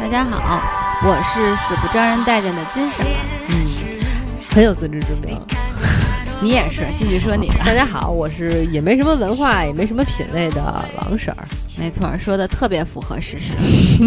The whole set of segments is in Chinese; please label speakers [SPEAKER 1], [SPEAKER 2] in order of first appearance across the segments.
[SPEAKER 1] 大家好，我是死不招人待见的金婶儿。
[SPEAKER 2] 嗯，很有自知之明。
[SPEAKER 1] 你也是，继续说你的。
[SPEAKER 2] 大家好，我是也没什么文化，也没什么品味的王婶儿。
[SPEAKER 1] 没错，说的特别符合事实。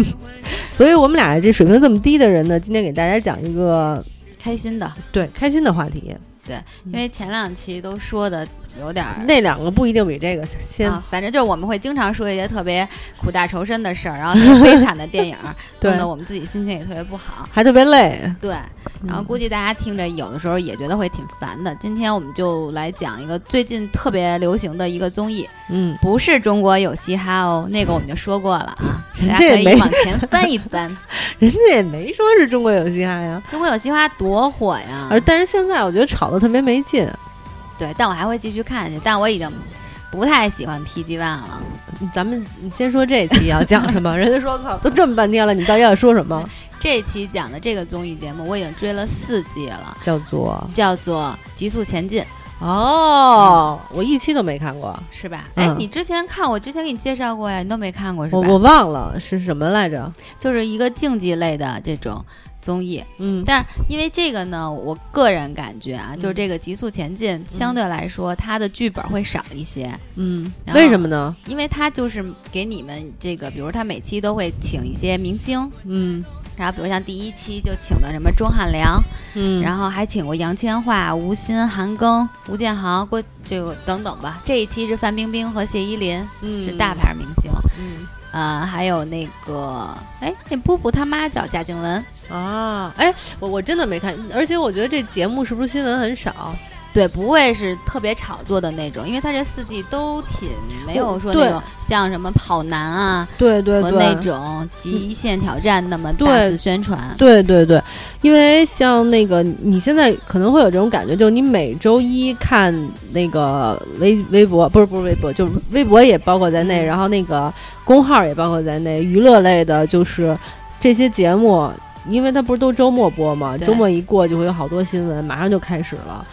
[SPEAKER 2] 所以我们俩这水平这么低的人呢，今天给大家讲一个
[SPEAKER 1] 开心的，
[SPEAKER 2] 对开心的话题。
[SPEAKER 1] 对，因为前两期都说的有点儿，
[SPEAKER 2] 那两个不一定比这个先。
[SPEAKER 1] 啊，反正就是我们会经常说一些特别苦大仇深的事儿，然后特别悲惨的电影，弄得我们自己心情也特别不好，
[SPEAKER 2] 还特别累。
[SPEAKER 1] 对，然后估计大家听着有的时候也觉得会挺烦的。今天我们就来讲一个最近特别流行的一个综艺，
[SPEAKER 2] 嗯，
[SPEAKER 1] 不是中国有嘻哈哦，那个我们就说过了啊，
[SPEAKER 2] 人家可以
[SPEAKER 1] 往前翻一翻，
[SPEAKER 2] 人家也没说是中国有嘻哈呀，
[SPEAKER 1] 中国有嘻哈多火呀，
[SPEAKER 2] 而但是现在我觉得炒的特别没劲。
[SPEAKER 1] 对，但我还会继续看下去。但我已经不太喜欢 PG One 了。
[SPEAKER 2] 咱们你先说这期要讲什么？人家说操，都这么半天了，你到底要说什么？
[SPEAKER 1] 这期讲的这个综艺节目，我已经追了四季了，
[SPEAKER 2] 叫做？
[SPEAKER 1] 叫做《极速前进》。
[SPEAKER 2] 哦，我一期都没看过，
[SPEAKER 1] 是吧？哎，你之前看我之前给你介绍过呀，你都没看过是吧？
[SPEAKER 2] 我我忘了是什么来着，
[SPEAKER 1] 就是一个竞技类的这种。综艺，
[SPEAKER 2] 嗯，
[SPEAKER 1] 但因为这个呢，我个人感觉啊，就是这个《极速前进》相对来说，它的剧本会少一些，
[SPEAKER 2] 嗯，为什么呢？
[SPEAKER 1] 因为它就是给你们这个，比如他每期都会请一些明星，
[SPEAKER 2] 嗯，
[SPEAKER 1] 然后比如像第一期就请的什么钟汉良，
[SPEAKER 2] 嗯，
[SPEAKER 1] 然后还请过杨千嬅、吴昕、韩庚、吴建豪，郭这个等等吧。这一期是范冰冰和谢依霖，
[SPEAKER 2] 嗯，
[SPEAKER 1] 是大牌明星，
[SPEAKER 2] 嗯。
[SPEAKER 1] 呃，还有那个，哎，那波波他妈叫贾静雯
[SPEAKER 2] 啊，哎，我我真的没看，而且我觉得这节目是不是新闻很少？
[SPEAKER 1] 对，不会是特别炒作的那种，因为他这四季都挺没有说那种像什么跑男啊，
[SPEAKER 2] 对对
[SPEAKER 1] 和那种极限挑战那么大肆宣传。
[SPEAKER 2] 对对对，因为像那个你现在可能会有这种感觉，就你每周一看那个微微博，不是不是微博，就是微博也包括在内，然后那个公号也包括在内，娱乐类的，就是这些节目，因为它不是都周末播嘛，周末一过就会有好多新闻，马上就开始了。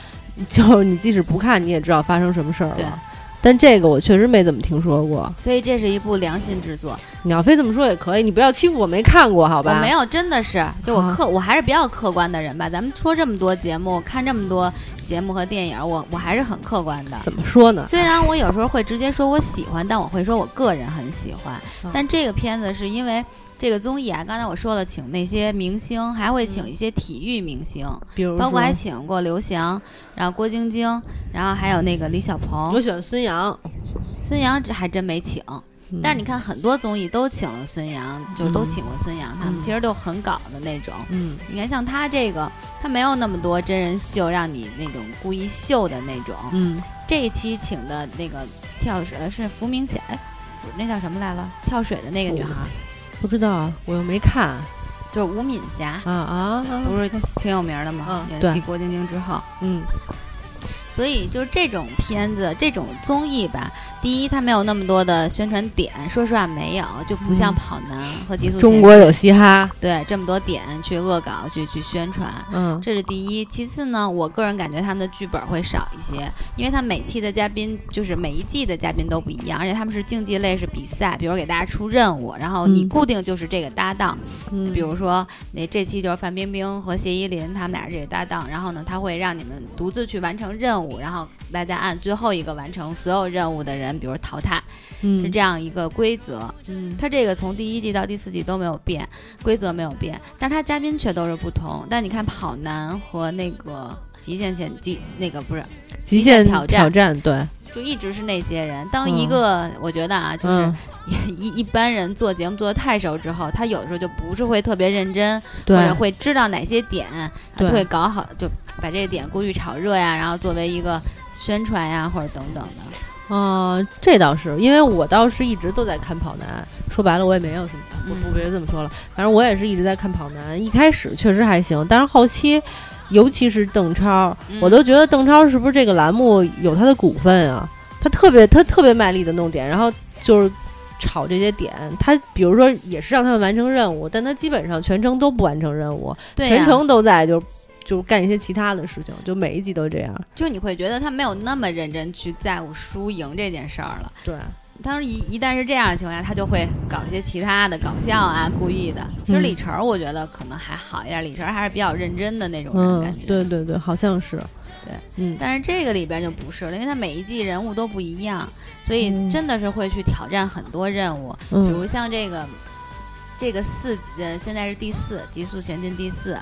[SPEAKER 2] 就是你即使不看，你也知道发生什么事儿了。但这个我确实没怎么听说过，
[SPEAKER 1] 所以这是一部良心之作。
[SPEAKER 2] 你要非这么说也可以，你不要欺负我没看过，好吧？
[SPEAKER 1] 我没有，真的是，就我客，我还是比较客观的人吧。咱们说这么多节目，看这么多节目和电影，我我还是很客观的。
[SPEAKER 2] 怎么说呢？
[SPEAKER 1] 虽然我有时候会直接说我喜欢，但我会说我个人很喜欢。但这个片子是因为。这个综艺啊，刚才我说了，请那些明星，还会请一些体育明星，
[SPEAKER 2] 比如
[SPEAKER 1] 包括还请过刘翔，然后郭晶晶，然后还有那个李小鹏。
[SPEAKER 2] 我喜欢孙杨，
[SPEAKER 1] 孙杨这还真没请。但是你看，很多综艺都请了孙杨，就都请过孙杨，他们其实都很搞的那种。
[SPEAKER 2] 嗯，
[SPEAKER 1] 你看像他这个，他没有那么多真人秀，让你那种故意秀的那种。
[SPEAKER 2] 嗯，
[SPEAKER 1] 这一期请的那个跳水是伏明霞，那叫什么来了？跳水的那个女孩。
[SPEAKER 2] 不知道，我又没看，
[SPEAKER 1] 就是吴敏霞。
[SPEAKER 2] 啊啊，
[SPEAKER 1] 不是挺有名的吗？
[SPEAKER 2] 也是
[SPEAKER 1] 继郭晶晶之后，
[SPEAKER 2] 嗯。
[SPEAKER 1] 所以就是这种片子、这种综艺吧，第一它没有那么多的宣传点，说实话没有，就不像跑男和极速。
[SPEAKER 2] 中国有嘻哈，
[SPEAKER 1] 对这么多点去恶搞、去去宣传，
[SPEAKER 2] 嗯，
[SPEAKER 1] 这是第一。其次呢，我个人感觉他们的剧本会少一些，因为他每期的嘉宾就是每一季的嘉宾都不一样，而且他们是竞技类，是比赛，比如给大家出任务，然后你固定就是这个搭档，
[SPEAKER 2] 嗯，
[SPEAKER 1] 比如说那这期就是范冰冰和谢依霖他们俩这个搭档，然后呢，他会让你们独自去完成任务。然后大家按最后一个完成所有任务的人，比如淘汰，是这样一个规则。
[SPEAKER 2] 嗯，
[SPEAKER 1] 它这个从第一季到第四季都没有变，规则没有变，但是它嘉宾却都是不同。但你看跑男和那个极限前极那个不是极
[SPEAKER 2] 限
[SPEAKER 1] 挑
[SPEAKER 2] 战，挑战对，
[SPEAKER 1] 就一直是那些人。当一个我觉得啊，就是 一一般人做节目做的太熟之后，他有的时候就不是会特别认真，或者会知道哪些点，就会搞好就。把这个点故意炒热呀，然后作为一个宣传呀，或者等等的。
[SPEAKER 2] 啊，这倒是，因为我倒是一直都在看跑男。说白了，我也没有什么，不不别这么说了。反正我也是一直在看跑男。一开始确实还行，但是后期，尤其是邓超，我都觉得邓超是不是这个栏目有他的股份啊？他特别他特别卖力的弄点，然后就是炒这些点。他比如说也是让他们完成任务，但他基本上全程都不完成任务，全程都在就。就干一些其他的事情，就每一集都这样。
[SPEAKER 1] 就你会觉得他没有那么认真去在乎输赢这件事儿了。
[SPEAKER 2] 对，
[SPEAKER 1] 当时一一旦是这样的情况下，他就会搞一些其他的搞笑啊，故意的。其实李晨，我觉得可能还好一点，李晨还是比较认真的那种人，感觉。
[SPEAKER 2] 对对对，好像是。
[SPEAKER 1] 对，嗯。但是这个里边就不是了，因为他每一季人物都不一样，所以真的是会去挑战很多任务。比如像这个，这个四呃，现在是第四，《极速前进》第四。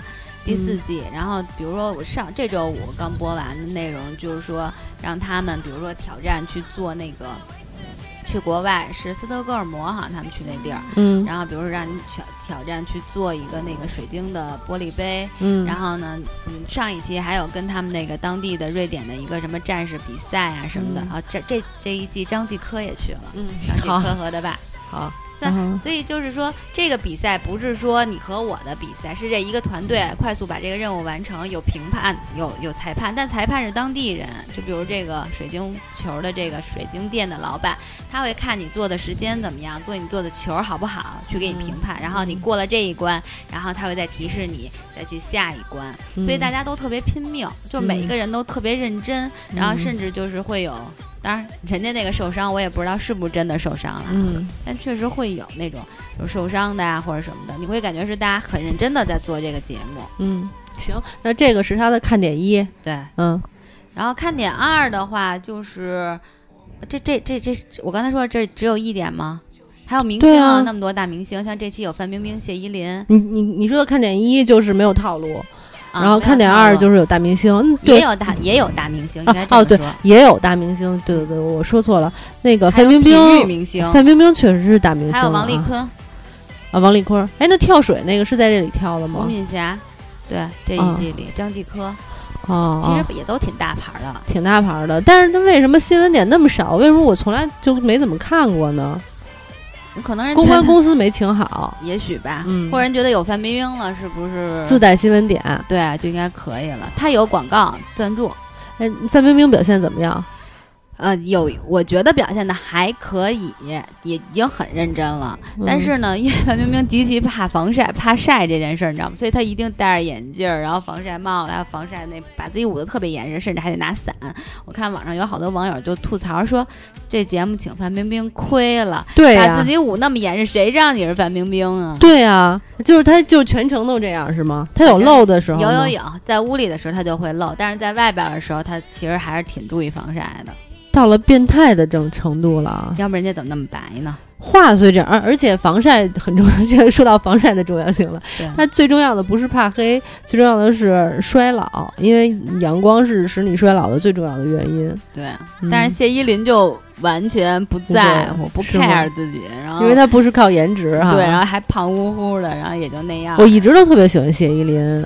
[SPEAKER 1] 第四季，然后比如说我上这周五刚播完的内容，就是说让他们比如说挑战去做那个，去国外是斯德哥尔摩哈，他们去那地儿，嗯，然后比如说让你挑挑战去做一个那个水晶的玻璃杯，嗯，然后呢，嗯，上一期还有跟他们那个当地的瑞典的一个什么战士比赛啊什么的，啊，这这这一季张继科也去了，嗯，张继科和的吧，
[SPEAKER 2] 好。
[SPEAKER 1] 所以就是说，这个比赛不是说你和我的比赛，是这一个团队快速把这个任务完成，有评判，有有裁判，但裁判是当地人。就比如这个水晶球的这个水晶店的老板，他会看你做的时间怎么样，做你做的球好不好，去给你评判。然后你过了这一关，然后他会再提示你再去下一关。所以大家都特别拼命，就每一个人都特别认真，然后甚至就是会有。当然，人家那个受伤，我也不知道是不是真的受伤了。嗯，但确实会有那种就受伤的呀，或者什么的，你会感觉是大家很认真的在做这个节目。
[SPEAKER 2] 嗯，行，那这个是他的看点一。
[SPEAKER 1] 对，
[SPEAKER 2] 嗯，
[SPEAKER 1] 然后看点二的话，就是这这这这，我刚才说这只有一点吗？还有明星啊，那么多大明星，像这期有范冰冰、谢依霖。
[SPEAKER 2] 你你你说的看点一就是没有套路。然后看点二就是有大明星，
[SPEAKER 1] 也有大也有大明星，应该哦
[SPEAKER 2] 对，也有大明星，对对对，我说错了，那个范冰冰，
[SPEAKER 1] 明星，
[SPEAKER 2] 范冰冰确实是大明星，还
[SPEAKER 1] 有王丽坤，
[SPEAKER 2] 啊，王丽坤，哎，那跳水那个是在这里跳的吗？
[SPEAKER 1] 吴敏霞，对，这一季里张继科，
[SPEAKER 2] 哦，
[SPEAKER 1] 其实也都挺大牌的，
[SPEAKER 2] 挺大牌的，但是他为什么新闻点那么少？为什么我从来就没怎么看过呢？
[SPEAKER 1] 可能人
[SPEAKER 2] 公关公司没请好，
[SPEAKER 1] 也许吧，或者人觉得有范冰冰了，是不是
[SPEAKER 2] 自带新闻点？
[SPEAKER 1] 对，就应该可以了。他有广告赞助，
[SPEAKER 2] 哎，范冰冰表现怎么样？
[SPEAKER 1] 呃，有，我觉得表现的还可以，也已经很认真了。但是呢，因为范冰冰极其怕防晒、怕晒这件事儿，你知道吗？所以她一定戴着眼镜儿，然后防晒帽，还有防晒那，把自己捂得特别严实，甚至还得拿伞。我看网上有好多网友就吐槽说，这节目请范冰冰亏了，
[SPEAKER 2] 对
[SPEAKER 1] 把自己捂那么严实，谁让你是范冰冰啊？
[SPEAKER 2] 对啊，就是她，就全程都这样是吗？她有漏的时候？
[SPEAKER 1] 有有有，在屋里的时候她就会漏，但是在外边的时候，她其实还是挺注意防晒的。
[SPEAKER 2] 到了变态的这种程度了，
[SPEAKER 1] 要不人家怎么那么白呢？
[SPEAKER 2] 话虽这样，而而且防晒很重要。现在说到防晒的重要性了，它最重要的不是怕黑，最重要的是衰老，因为阳光是使你衰老的最重要的原因。
[SPEAKER 1] 对，但是谢依霖就完全不在乎，不 care 自己，然后
[SPEAKER 2] 因为他不是靠颜值哈，
[SPEAKER 1] 对，然后还胖乎乎的，然后也就那样。
[SPEAKER 2] 我一直都特别喜欢谢依霖，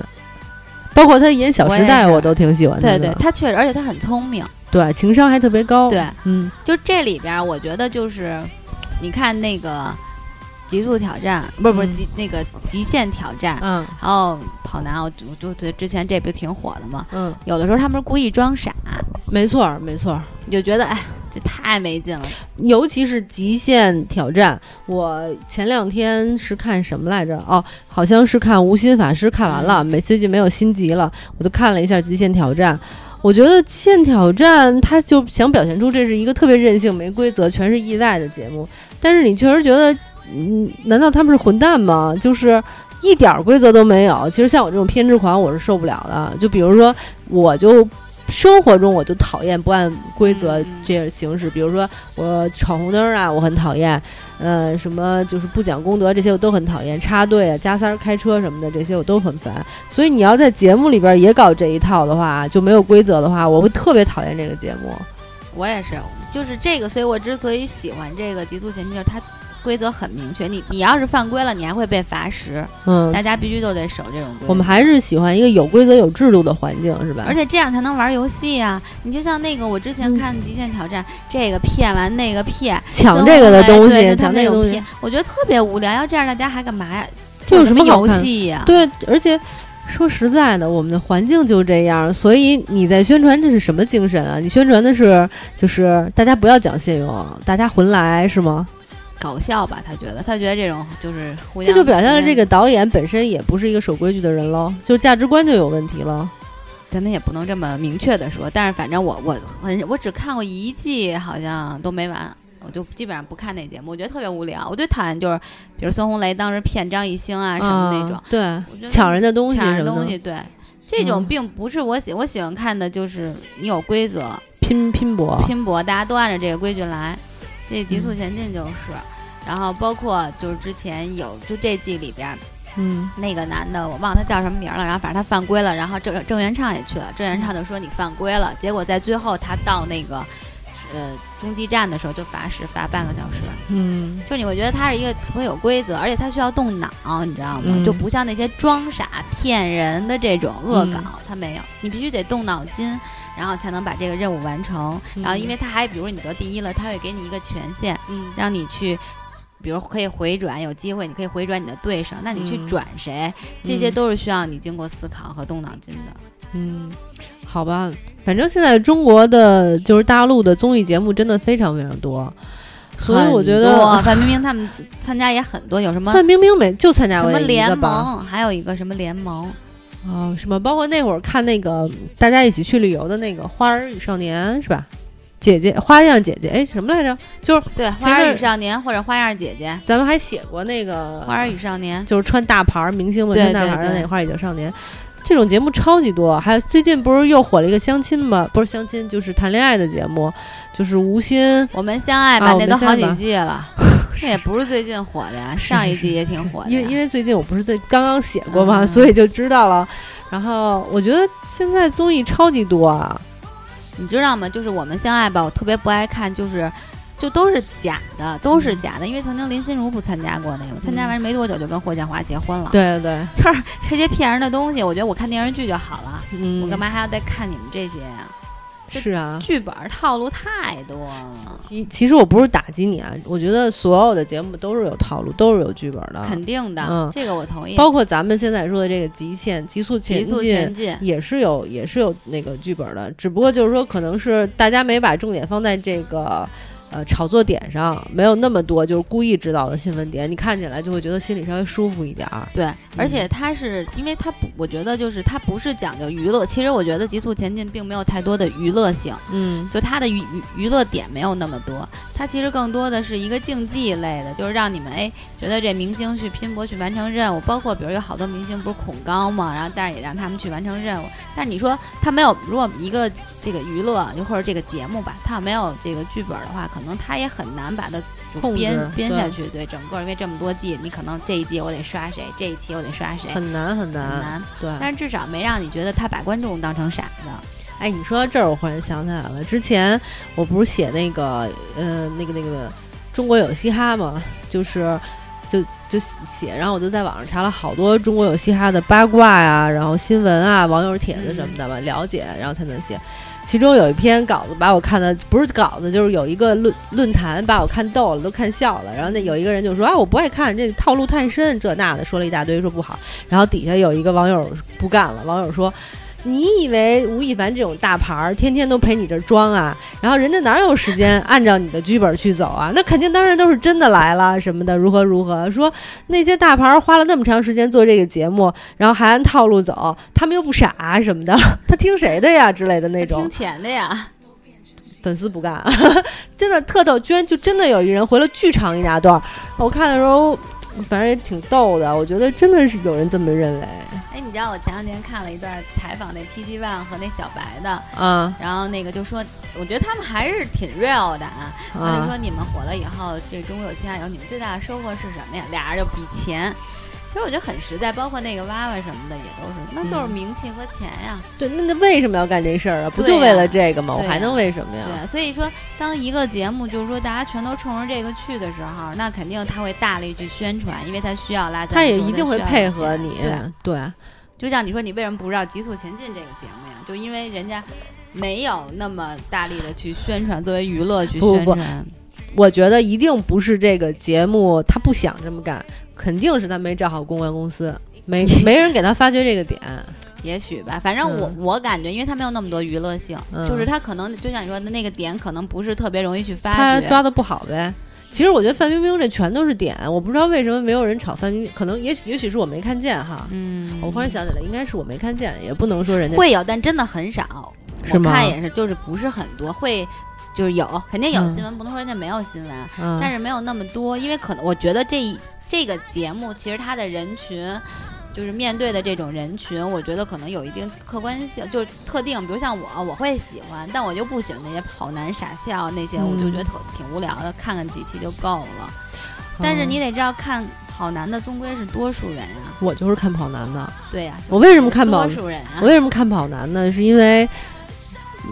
[SPEAKER 2] 包括他演《小时代》，我都挺喜欢的。
[SPEAKER 1] 对对，他确实，而且他很聪明。
[SPEAKER 2] 对，情商还特别高。
[SPEAKER 1] 对，
[SPEAKER 2] 嗯，
[SPEAKER 1] 就这里边，我觉得就是，你看那个极速挑战，不是不是极那个极限挑战，嗯，然后跑男，我我就觉得之前这不挺火的吗？嗯，有的时候他们是故意装傻，
[SPEAKER 2] 没错没错，
[SPEAKER 1] 你就觉得哎，这太没劲了。
[SPEAKER 2] 尤其是极限挑战，我前两天是看什么来着？哦，好像是看无心法师看完了，每最近没有心急了，我就看了一下极限挑战。我觉得《极限挑战》他就想表现出这是一个特别任性、没规则、全是意外的节目，但是你确实觉得，嗯，难道他们是混蛋吗？就是一点规则都没有。其实像我这种偏执狂，我是受不了的。就比如说，我就。生活中我就讨厌不按规则这样行驶，比如说我闯红灯啊，我很讨厌，呃，什么就是不讲公德这些我都很讨厌，插队啊、加塞儿开车什么的这些我都很烦。所以你要在节目里边也搞这一套的话，就没有规则的话，我会特别讨厌这个节目。
[SPEAKER 1] 我也是，就是这个，所以我之所以喜欢这个《极速前进》，就是它。规则很明确，你你要是犯规了，你还会被罚时。嗯，大家必须都得守这种规则。
[SPEAKER 2] 我们还是喜欢一个有规则、有制度的环境，是吧？
[SPEAKER 1] 而且这样才能玩游戏呀。你就像那个，我之前看《极限挑战》，这个骗完那个骗，
[SPEAKER 2] 抢这个的东西，抢那
[SPEAKER 1] 种
[SPEAKER 2] 骗，
[SPEAKER 1] 我觉得特别无聊。要这样，大家还干嘛呀？
[SPEAKER 2] 这有
[SPEAKER 1] 什么游戏呀？
[SPEAKER 2] 对，而且说实在的，我们的环境就这样，所以你在宣传这是什么精神啊？你宣传的是就是大家不要讲信用，大家混来是吗？
[SPEAKER 1] 搞笑吧，他觉得，他觉得这种就是
[SPEAKER 2] 这就表现了这个导演本身也不是一个守规矩的人喽，就价值观就有问题了。
[SPEAKER 1] 咱们也不能这么明确的说，但是反正我我很我只看过一季，好像都没完，我就基本上不看那节目，我觉得特别无聊。我最讨厌就是，比如孙红雷当时骗张艺兴啊什么那种，
[SPEAKER 2] 对，抢人的东西，
[SPEAKER 1] 抢人东西，对，这种并不是我喜我喜欢看的，就是你有规则，
[SPEAKER 2] 拼拼搏，
[SPEAKER 1] 拼搏，大家都按照这个规矩来。这极速前进就是，然后包括就是之前有就这季里边。
[SPEAKER 2] 嗯，
[SPEAKER 1] 那个男的我忘了他叫什么名了，然后反正他犯规了，然后郑郑元畅也去了，郑元畅就说你犯规了，结果在最后他到那个呃中继站的时候就罚时罚半个小时。
[SPEAKER 2] 嗯，
[SPEAKER 1] 就你会觉得它是一个特别有规则，而且它需要动脑，你知道吗？就不像那些装傻骗人的这种恶搞，它没有，你必须得动脑筋，然后才能把这个任务完成。然后因为他还比如你得第一了，他会给你一个权限，让你去。比如可以回转，有机会你可以回转你的对手，那你去转谁？这些都是需要你经过思考和动脑筋的。
[SPEAKER 2] 嗯，好吧，反正现在中国的就是大陆的综艺节目真的非常非常多，所以我觉得
[SPEAKER 1] 范冰冰他们参加也很多，有什么
[SPEAKER 2] 范冰冰没就参加过
[SPEAKER 1] 什么联盟，还有一个什么联盟？
[SPEAKER 2] 哦，什么包括那会儿看那个大家一起去旅游的那个《花儿与少年》是吧？姐姐，花样姐姐，哎，什么来着？就是
[SPEAKER 1] 对《花儿与少年》或者《花样姐姐》，
[SPEAKER 2] 咱们还写过那个《
[SPEAKER 1] 花儿与少年》，
[SPEAKER 2] 就是穿大牌明星们穿大牌的那《花儿与少年》，这种节目超级多。还有最近不是又火了一个相亲吗？不是相亲，就是谈恋爱的节目，就是吴昕。
[SPEAKER 1] 我们相爱吧，那都好几季了，那也不是最近火的呀，上一季也挺火的。
[SPEAKER 2] 因为因为最近我不是在刚刚写过嘛，所以就知道了。然后我觉得现在综艺超级多啊。
[SPEAKER 1] 你知道吗？就是我们相爱吧，我特别不爱看，就是，就都是假的，都是假的。因为曾经林心如不参加过那个，参加完没多久就跟霍建华结婚了。
[SPEAKER 2] 对对对，
[SPEAKER 1] 就是这些骗人的东西，我觉得我看电视剧就好了。嗯，我干嘛还要再看你们这些呀？
[SPEAKER 2] 是啊，
[SPEAKER 1] 剧本套路太多了。
[SPEAKER 2] 其其实我不是打击你啊，我觉得所有的节目都是有套路，都是有剧本的。
[SPEAKER 1] 肯定的，嗯，这个我同意。
[SPEAKER 2] 包括咱们现在说的这个极限、极速
[SPEAKER 1] 前
[SPEAKER 2] 进，也是有也是有那个剧本的，只不过就是说，可能是大家没把重点放在这个。呃，炒作点上没有那么多，就是故意制造的新闻点，你看起来就会觉得心里稍微舒服一点儿。
[SPEAKER 1] 对，而且它是因为它不，我觉得就是它不是讲究娱乐。其实我觉得《极速前进》并没有太多的娱乐性，
[SPEAKER 2] 嗯，
[SPEAKER 1] 就它的娱娱娱乐点没有那么多。它其实更多的是一个竞技类的，就是让你们哎觉得这明星去拼搏去完成任务。包括比如有好多明星不是恐高嘛，然后但是也让他们去完成任务。但是你说他没有，如果一个这个娱乐就或者这个节目吧，它没有这个剧本的话，可能他也很难把它编编下去。对，整个因为这么多季，你可能这一季我得刷谁，这一期我得刷谁，
[SPEAKER 2] 很难
[SPEAKER 1] 很
[SPEAKER 2] 难。
[SPEAKER 1] 很难。
[SPEAKER 2] 对，
[SPEAKER 1] 但是至少没让你觉得他把观众当成傻子。
[SPEAKER 2] 哎，你说到这儿，我忽然想起来了，之前我不是写那个，呃，那个那个中国有嘻哈嘛，就是就就写，然后我就在网上查了好多中国有嘻哈的八卦呀，然后新闻啊，网友帖子什么的吧，了解，然后才能写。其中有一篇稿子把我看的不是稿子，就是有一个论论坛把我看逗了，都看笑了。然后那有一个人就说啊，我不爱看这套路太深，这那的说了一大堆，说不好。然后底下有一个网友不干了，网友说。你以为吴亦凡这种大牌儿天天都陪你这装啊？然后人家哪有时间按照你的剧本去走啊？那肯定当然都是真的来了什么的，如何如何？说那些大牌儿花了那么长时间做这个节目，然后还按套路走，他们又不傻什么的，他听谁的呀之类的那种？
[SPEAKER 1] 听钱的呀？
[SPEAKER 2] 粉丝不干，真的特逗，居然就真的有一人回了巨长一大段，我看的时候。反正也挺逗的，我觉得真的是有人这么认为。
[SPEAKER 1] 哎，你知道我前两天看了一段采访那 PG One 和那小白的，
[SPEAKER 2] 嗯，
[SPEAKER 1] 然后那个就说，我觉得他们还是挺 real 的啊。他就说你们火了以后，这中国有嘻哈有你们最大的收获是什么呀？俩人就比钱。其实我觉得很实在，包括那个娃娃什么的也都是，那就是名气和钱呀。
[SPEAKER 2] 对，那那为什么要干这事儿啊？不就为了这个吗？我还能为什么呀？
[SPEAKER 1] 对，所以说，当一个节目就是说大家全都冲着这个去的时候，那肯定他会大力去宣传，因为他需要拉。
[SPEAKER 2] 他也一定会配合你。对，
[SPEAKER 1] 就像你说，你为什么不知道《极速前进》这个节目呀？就因为人家没有那么大力的去宣传，作为娱乐去宣传。
[SPEAKER 2] 不不我觉得一定不是这个节目，他不想这么干，肯定是他没找好公关公司，没 没人给他发掘这个点，
[SPEAKER 1] 也许吧。反正我我感觉，因为他没有那么多娱乐性，就是他可能就像你说的那个点，可能不是特别容易去发掘，
[SPEAKER 2] 他抓的不好呗。其实我觉得范冰冰这全都是点，我不知道为什么没有人炒范冰冰，可能也许也许是我没看见哈。
[SPEAKER 1] 嗯，
[SPEAKER 2] 我忽然想起来，应该是我没看见，也不能说人家
[SPEAKER 1] 会有，但真的很少。我看也是，就是不是很多会。就是有，肯定有新闻，不能说人家没有新闻，但是没有那么多，因为可能我觉得这一这个节目其实它的人群。就是面对的这种人群，我觉得可能有一定客观性，就是特定。比如像我，我会喜欢，但我就不喜欢那些跑男傻笑那些，我就觉得挺挺无聊的，看看几期就够了。但是你得知道，看跑男的终归是多数人啊。
[SPEAKER 2] 我就是看跑男的。
[SPEAKER 1] 对呀。
[SPEAKER 2] 我为什么看跑？
[SPEAKER 1] 多数人啊。
[SPEAKER 2] 我为什么看跑男呢？是因为。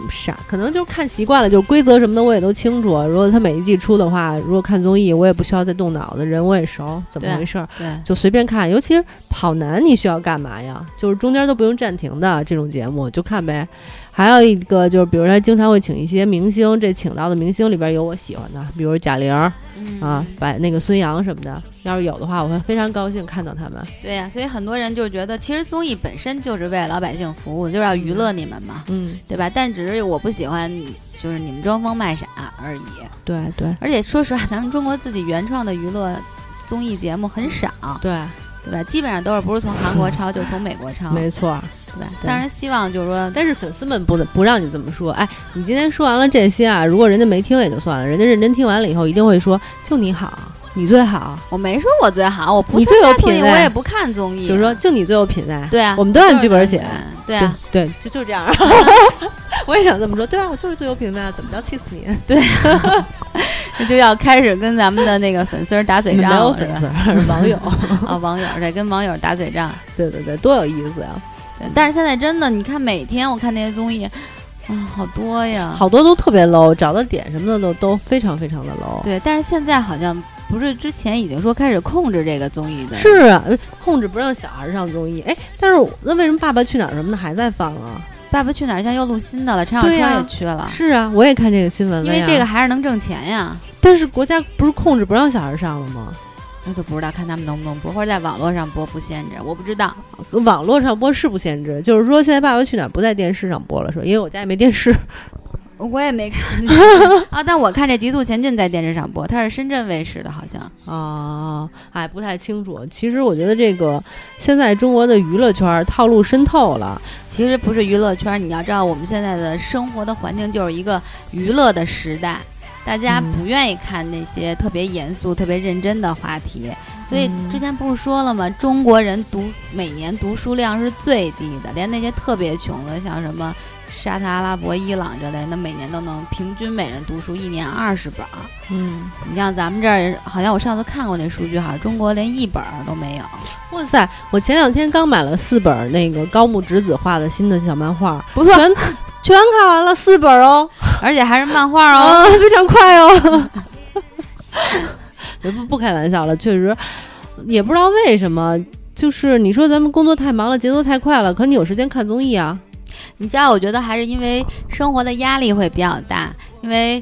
[SPEAKER 2] 傻，可能就是看习惯了，就是规则什么的我也都清楚。如果他每一季出的话，如果看综艺，我也不需要再动脑子，人我也熟，怎么回事儿？
[SPEAKER 1] 对，
[SPEAKER 2] 就随便看。尤其是跑男，你需要干嘛呀？就是中间都不用暂停的这种节目，就看呗。还有一个就是，比如他经常会请一些明星，这请到的明星里边有我喜欢的，比如贾玲啊，把那个孙杨什么的，要是有的话，我会非常高兴看到他们。
[SPEAKER 1] 对呀，所以很多人就觉得，其实综艺本身就是为老百姓服务，就是要娱乐你们嘛，
[SPEAKER 2] 嗯，
[SPEAKER 1] 对吧？但只是我不喜欢，就是你们装疯卖傻而已。
[SPEAKER 2] 对对，
[SPEAKER 1] 而且说实话，咱们中国自己原创的娱乐综艺节目很少，
[SPEAKER 2] 对
[SPEAKER 1] 对吧？基本上都是不是从韩国抄，就从美国抄，
[SPEAKER 2] 没错。
[SPEAKER 1] 对吧，当然希望就是说，
[SPEAKER 2] 但是粉丝们不不让你这么说。哎，你今天说完了这些啊，如果人家没听也就算了，人家认真听完了以后，一定会说就你好，你最好。
[SPEAKER 1] 我没说我最好，我不
[SPEAKER 2] 你最有品位，
[SPEAKER 1] 我也不看综艺。
[SPEAKER 2] 就是说，就你最有品位。
[SPEAKER 1] 对啊，
[SPEAKER 2] 我们都按剧本写。
[SPEAKER 1] 对啊，
[SPEAKER 2] 对，就就这样。我也想这么说。对啊，我就是最有品位啊！怎么着，气死你？
[SPEAKER 1] 对，那 就要开始跟咱们的那个粉丝打嘴仗了。
[SPEAKER 2] 没有粉丝，网友
[SPEAKER 1] 啊，网友在跟网友打嘴仗。
[SPEAKER 2] 对对对，多有意思呀！
[SPEAKER 1] 但是现在真的，你看每天我看那些综艺，啊，好多呀，
[SPEAKER 2] 好多都特别 low，找的点什么的都都非常非常的 low。
[SPEAKER 1] 对，但是现在好像不是之前已经说开始控制这个综艺的，
[SPEAKER 2] 是啊，控制不让小孩上综艺。哎，但是那为什么《爸爸去哪儿》什么的还在放啊？
[SPEAKER 1] 《爸爸去哪儿》现在又录新的了，陈小春也去了。
[SPEAKER 2] 是啊，我也看这个新闻了，
[SPEAKER 1] 因为这个还是能挣钱呀。
[SPEAKER 2] 但是国家不是控制不让小孩上了吗？
[SPEAKER 1] 那就不知道看他们能不能播，或者在网络上播不限制，我不知道。
[SPEAKER 2] 网络上播是不限制，就是说现在《爸爸去哪儿》不在电视上播了，是吧？因为我家也没电视，
[SPEAKER 1] 我也没看 啊。但我看这《极速前进》在电视上播，它是深圳卫视的，好像
[SPEAKER 2] 啊，哎，不太清楚。其实我觉得这个现在中国的娱乐圈套路深透了。
[SPEAKER 1] 其实不是娱乐圈，你要知道，我们现在的生活的环境就是一个娱乐的时代。大家不愿意看那些特别严肃、特别认真的话题，所以之前不是说了吗？中国人读每年读书量是最低的，连那些特别穷的，像什么沙特阿拉伯、伊朗这类，那每年都能平均每人读书一年二十本。
[SPEAKER 2] 嗯，
[SPEAKER 1] 你像咱们这儿，好像我上次看过那数据，好像中国连一本都没有。
[SPEAKER 2] 哇塞！我前两天刚买了四本那个高木直子画的新的小漫画，
[SPEAKER 1] 不错。
[SPEAKER 2] 全看完了四本哦，
[SPEAKER 1] 而且还是漫画哦，
[SPEAKER 2] 非常快哦。不不开玩笑了，确实也不知道为什么，就是你说咱们工作太忙了，节奏太快了，可你有时间看综艺啊？
[SPEAKER 1] 你知道，我觉得还是因为生活的压力会比较大，因为。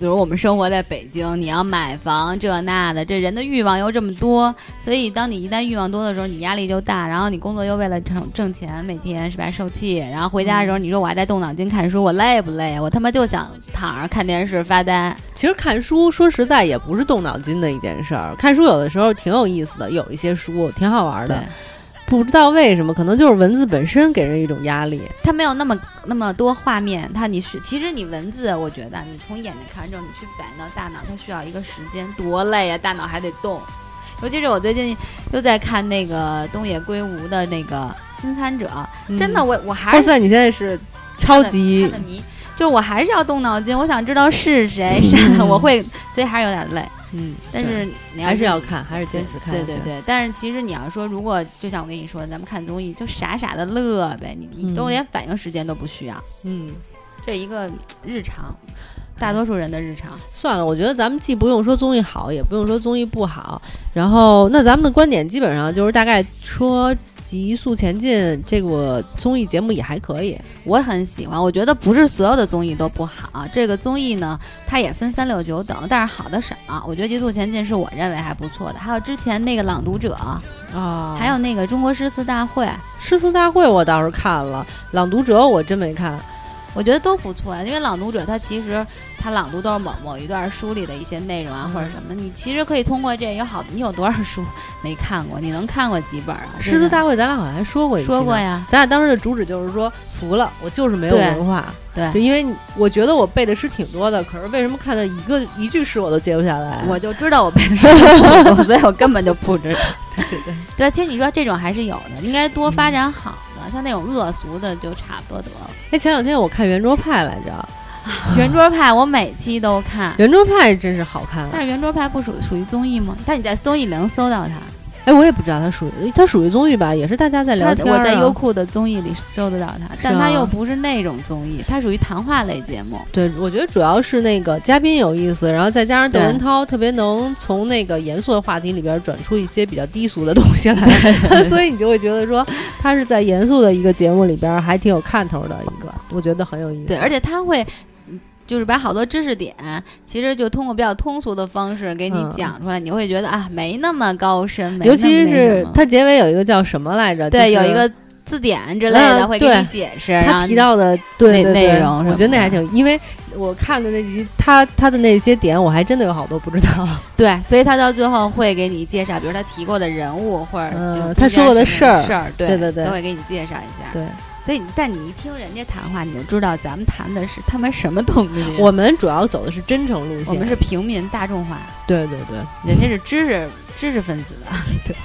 [SPEAKER 1] 比如我们生活在北京，你要买房这那的，这人的欲望又这么多，所以当你一旦欲望多的时候，你压力就大。然后你工作又为了挣挣钱，每天是吧受气。然后回家的时候，你说我还在动脑筋看书，我累不累？我他妈就想躺着看电视发呆。
[SPEAKER 2] 其实看书说实在也不是动脑筋的一件事儿，看书有的时候挺有意思的，有一些书挺好玩的。不知道为什么，可能就是文字本身给人一种压力，
[SPEAKER 1] 它没有那么那么多画面。它你是其实你文字，我觉得你从眼睛看之后，你去反映到大脑，它需要一个时间，多累啊！大脑还得动。尤其是我最近又在看那个东野圭吾的那个《新参者》，真的，我我还
[SPEAKER 2] 哇塞，你现在是超级
[SPEAKER 1] 迷，就是我还是要动脑筋，我想知道是谁杀的，我会，所以还是有点累。
[SPEAKER 2] 嗯，
[SPEAKER 1] 但是你
[SPEAKER 2] 还是要看，还是坚持看。
[SPEAKER 1] 对对对，但是其实你要说，如果就像我跟你说，咱们看综艺就傻傻的乐呗，你你都连反应时间都不需要。
[SPEAKER 2] 嗯，
[SPEAKER 1] 这一个日常，大多数人的日常。
[SPEAKER 2] 算了，我觉得咱们既不用说综艺好，也不用说综艺不好。然后，那咱们的观点基本上就是大概说。极速前进这个综艺节目也还可以，
[SPEAKER 1] 我很喜欢。我觉得不是所有的综艺都不好，这个综艺呢，它也分三六九等，但是好的少。我觉得极速前进是我认为还不错的。还有之前那个朗读者
[SPEAKER 2] 啊，
[SPEAKER 1] 还有那个中国诗词大会，
[SPEAKER 2] 诗词大会我倒是看了，朗读者我真没看。
[SPEAKER 1] 我觉得都不错呀。因为朗读者他其实他朗读都是某某一段书里的一些内容啊，或者什么的。你其实可以通过这有好，你有多少书没看过？你能看过几本啊？
[SPEAKER 3] 诗词大会咱俩好像还说过一次
[SPEAKER 1] 说过呀。
[SPEAKER 3] 咱俩当时的主旨就是说，服了，我就是没有文化。
[SPEAKER 1] 对，
[SPEAKER 3] 就因为我觉得我背的诗挺多的，可是为什么看到一个一句诗我都接不下来？
[SPEAKER 1] 我就知道我背的诗多，所以我根本就不知道。
[SPEAKER 3] 对对对，
[SPEAKER 1] 对，其实你说这种还是有的，应该多发展好的，像那种恶俗的就差不多得了。
[SPEAKER 3] 哎，前两天我看圆桌派来着，
[SPEAKER 1] 圆桌派我每期都看，
[SPEAKER 3] 圆桌派真是好看。
[SPEAKER 1] 但是圆桌派不属属于综艺吗？但你在综艺里能搜到它。
[SPEAKER 3] 哎，我也不知道它属于它属于综艺吧，也是大家在聊天。
[SPEAKER 1] 我在优酷的综艺里搜得到它，但它又不是那种综艺，它属于谈话类节目。
[SPEAKER 3] 对，我觉得主要是那个嘉宾有意思，然后再加上窦文涛特别能从那个严肃的话题里边转出一些比较低俗的东西来，所以你就会觉得说他是在严肃的一个节目里边还挺有看头的一个，我觉得很有意思。
[SPEAKER 1] 对，而且他会。就是把好多知识点，其实就通过比较通俗的方式给你讲出来，你会觉得啊，没那么高深。
[SPEAKER 3] 尤其是它结尾有一个叫什么来着？
[SPEAKER 1] 对，有一个字典之类的会给你解释。
[SPEAKER 3] 他提到的对
[SPEAKER 1] 内容，
[SPEAKER 3] 我觉得那还挺，因为我看的那集，他他的那些点，我还真的有好多不知道。
[SPEAKER 1] 对，所以他到最后会给你介绍，比如他提过的人物或者就
[SPEAKER 3] 他说过
[SPEAKER 1] 的
[SPEAKER 3] 事儿，
[SPEAKER 1] 事儿，
[SPEAKER 3] 对对对，
[SPEAKER 1] 都会给你介绍一下。
[SPEAKER 3] 对。
[SPEAKER 1] 所以，但你一听人家谈话，你就知道咱们谈的是他们什么东西。
[SPEAKER 3] 我们主要走的是真诚路线，
[SPEAKER 1] 我们是平民大众化。
[SPEAKER 3] 对对对，
[SPEAKER 1] 人家是知识知识分子的。
[SPEAKER 3] 对。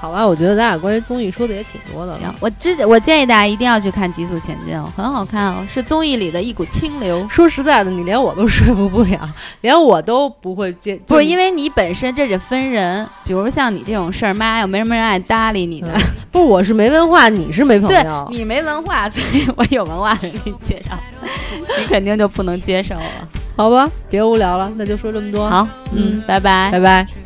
[SPEAKER 3] 好吧，我觉得咱俩关于综艺说的也挺多的。
[SPEAKER 1] 行，我之我建议大家一定要去看《极速前进》，哦很好看哦，是综艺里的一股清流。
[SPEAKER 3] 说实在的，你连我都 说服不了，连我都不会接。
[SPEAKER 1] 不是因为你本身这是分人，比如像你这种事儿，妈又没什么人爱搭理你的。
[SPEAKER 3] 不，我是没文化，你是没朋
[SPEAKER 1] 友。对，你没文化，所以我有文化的人给你介绍，你肯定就不能接受了。
[SPEAKER 3] 好吧，别无聊了，那就说这么多。
[SPEAKER 1] 好，嗯，拜拜，
[SPEAKER 3] 拜拜。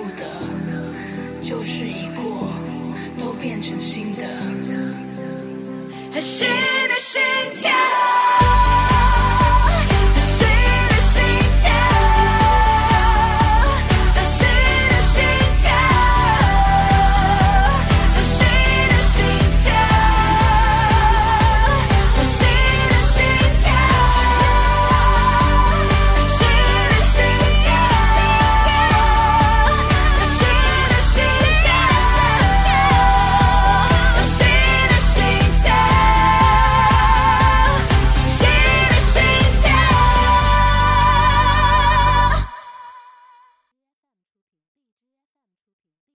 [SPEAKER 3] 旧的，旧事已过，都变成新的。
[SPEAKER 4] 新的心跳。